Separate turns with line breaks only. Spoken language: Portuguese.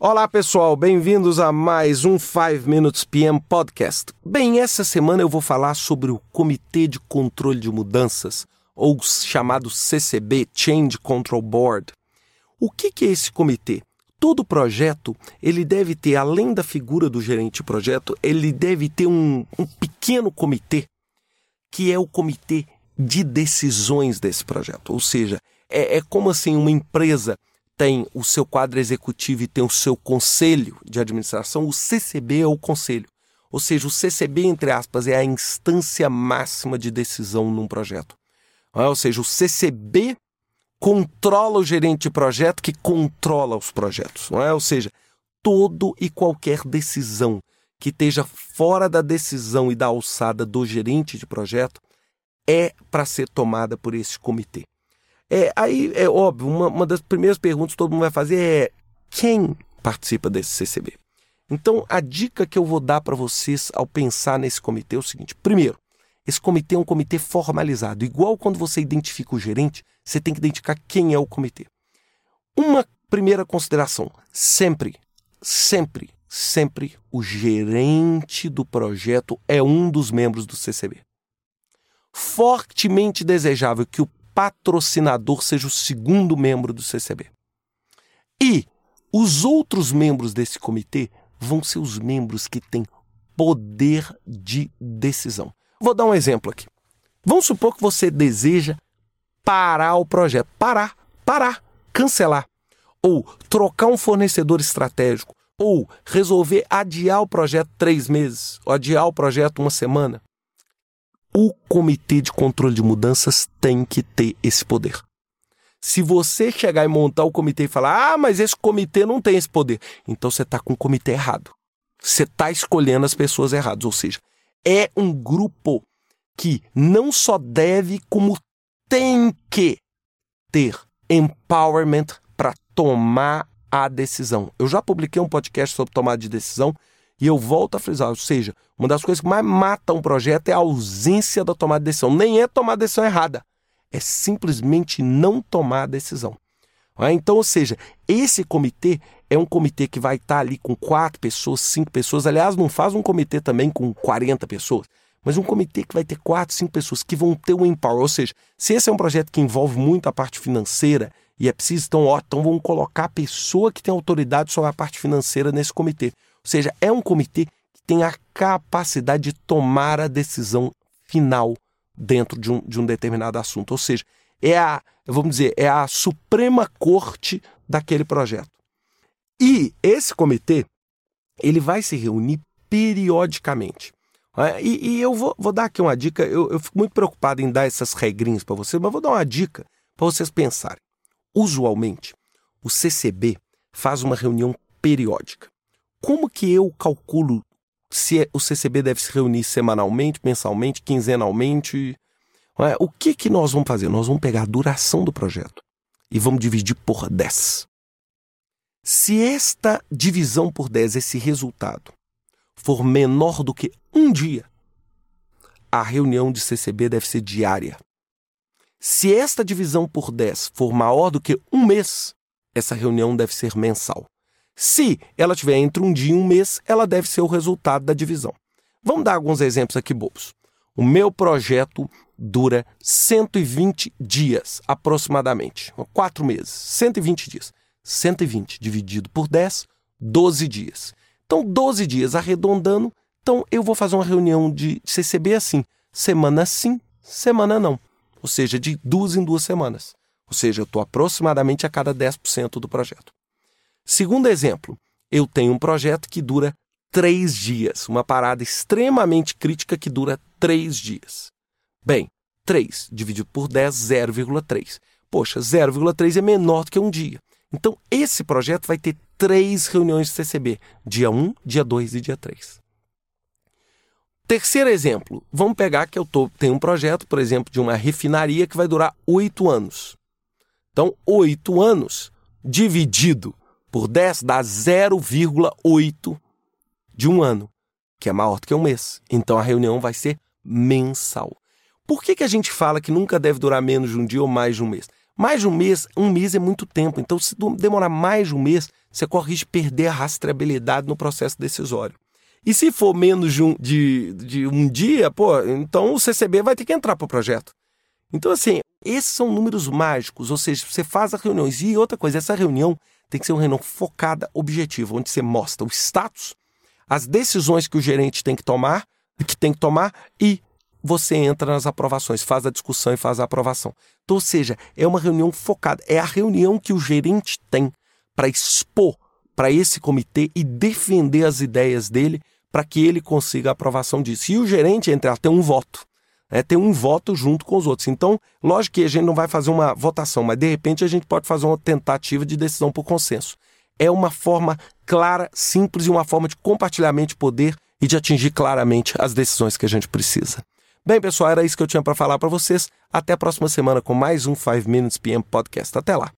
Olá pessoal, bem-vindos a mais um 5 Minutes PM Podcast. Bem, essa semana eu vou falar sobre o Comitê de Controle de Mudanças, ou chamado CCB, Change Control Board. O que, é esse comitê? Todo projeto, ele deve ter, além da figura do gerente de projeto, ele deve ter um, um pequeno comitê, que é o comitê de decisões desse projeto. Ou seja, é, é como assim uma empresa tem o seu quadro executivo e tem o seu conselho de administração, o CCB é o conselho. Ou seja, o CCB, entre aspas, é a instância máxima de decisão num projeto. É? Ou seja, o CCB controla o gerente de projeto que controla os projetos. Não é? Ou seja, todo e qualquer decisão que esteja fora da decisão e da alçada do gerente de projeto é para ser tomada por esse comitê. É, aí é óbvio, uma, uma das primeiras perguntas que todo mundo vai fazer é quem participa desse CCB? Então, a dica que eu vou dar para vocês ao pensar nesse comitê é o seguinte: primeiro, esse comitê é um comitê formalizado. Igual quando você identifica o gerente, você tem que identificar quem é o comitê. Uma primeira consideração: sempre, sempre, sempre o gerente do projeto é um dos membros do CCB. Fortemente desejável que o patrocinador seja o segundo membro do CCB. E os outros membros desse comitê vão ser os membros que têm poder de decisão. Vou dar um exemplo aqui. Vamos supor que você deseja parar o projeto. Parar, parar, cancelar. Ou trocar um fornecedor estratégico. Ou resolver adiar o projeto três meses. Ou adiar o projeto uma semana o comitê de controle de mudanças tem que ter esse poder. Se você chegar e montar o comitê e falar, ah, mas esse comitê não tem esse poder, então você está com o comitê errado. Você está escolhendo as pessoas erradas. Ou seja, é um grupo que não só deve, como tem que ter empowerment para tomar a decisão. Eu já publiquei um podcast sobre tomada de decisão e eu volto a frisar, ou seja, uma das coisas que mais mata um projeto é a ausência da tomada de decisão. Nem é tomar a decisão errada, é simplesmente não tomar a decisão. É? Então, ou seja, esse comitê é um comitê que vai estar ali com quatro pessoas, cinco pessoas. Aliás, não faz um comitê também com 40 pessoas, mas um comitê que vai ter quatro, cinco pessoas que vão ter o empower. Ou seja, se esse é um projeto que envolve muito a parte financeira e é preciso, então, ó, então vamos colocar a pessoa que tem autoridade sobre a parte financeira nesse comitê. Ou seja, é um comitê que tem a capacidade de tomar a decisão final dentro de um, de um determinado assunto. Ou seja, é a, vamos dizer, é a Suprema Corte daquele projeto. E esse comitê, ele vai se reunir periodicamente. É, e, e, eu vou, vou, dar aqui uma dica. Eu, eu, fico muito preocupado em dar essas regrinhas para vocês, mas vou dar uma dica para vocês pensarem. Usualmente, o CCB faz uma reunião periódica. Como que eu calculo se é, o CCB deve se reunir semanalmente, mensalmente, quinzenalmente? É? O que, que nós vamos fazer? Nós vamos pegar a duração do projeto e vamos dividir por 10. Se esta divisão por 10, esse resultado, for menor do que um dia, a reunião de CCB deve ser diária. Se esta divisão por 10 for maior do que um mês, essa reunião deve ser mensal. Se ela tiver entre um dia e um mês, ela deve ser o resultado da divisão. Vamos dar alguns exemplos aqui bobos. O meu projeto dura 120 dias, aproximadamente. Quatro meses, 120 dias. 120 dividido por 10, 12 dias. Então, 12 dias arredondando. Então, eu vou fazer uma reunião de CCB assim: semana sim, semana não. Ou seja, de duas em duas semanas. Ou seja, eu estou aproximadamente a cada 10% do projeto. Segundo exemplo, eu tenho um projeto que dura três dias, uma parada extremamente crítica que dura três dias. Bem, 3 dividido por 10, 0,3. Poxa, 0,3 é menor do que um dia. Então, esse projeto vai ter três reuniões de CCB: dia 1, dia 2 e dia 3. Terceiro exemplo, vamos pegar que eu tô, tenho um projeto, por exemplo, de uma refinaria que vai durar oito anos. Então, oito anos dividido por 10 dá 0,8 de um ano, que é maior do que um mês. Então a reunião vai ser mensal. Por que, que a gente fala que nunca deve durar menos de um dia ou mais de um mês? Mais de um mês, um mês é muito tempo. Então, se demorar mais de um mês, você corre de perder a rastreabilidade no processo decisório. E se for menos de um, de, de um dia, pô, então o CCB vai ter que entrar para o projeto. Então, assim, esses são números mágicos, ou seja, você faz as reuniões. E outra coisa, essa reunião tem que ser uma reunião focada, objetiva, onde você mostra o status, as decisões que o gerente tem que tomar, que tem que tomar e você entra nas aprovações, faz a discussão e faz a aprovação. Então, ou seja, é uma reunião focada, é a reunião que o gerente tem para expor para esse comitê e defender as ideias dele para que ele consiga a aprovação disso. E o gerente, entre tem um voto. Né? Tem um voto junto com os outros. Então, lógico que a gente não vai fazer uma votação, mas de repente a gente pode fazer uma tentativa de decisão por consenso. É uma forma clara, simples e uma forma de compartilhamento de poder e de atingir claramente as decisões que a gente precisa. Bem, pessoal, era isso que eu tinha para falar para vocês. Até a próxima semana com mais um 5 Minutes PM Podcast. Até lá.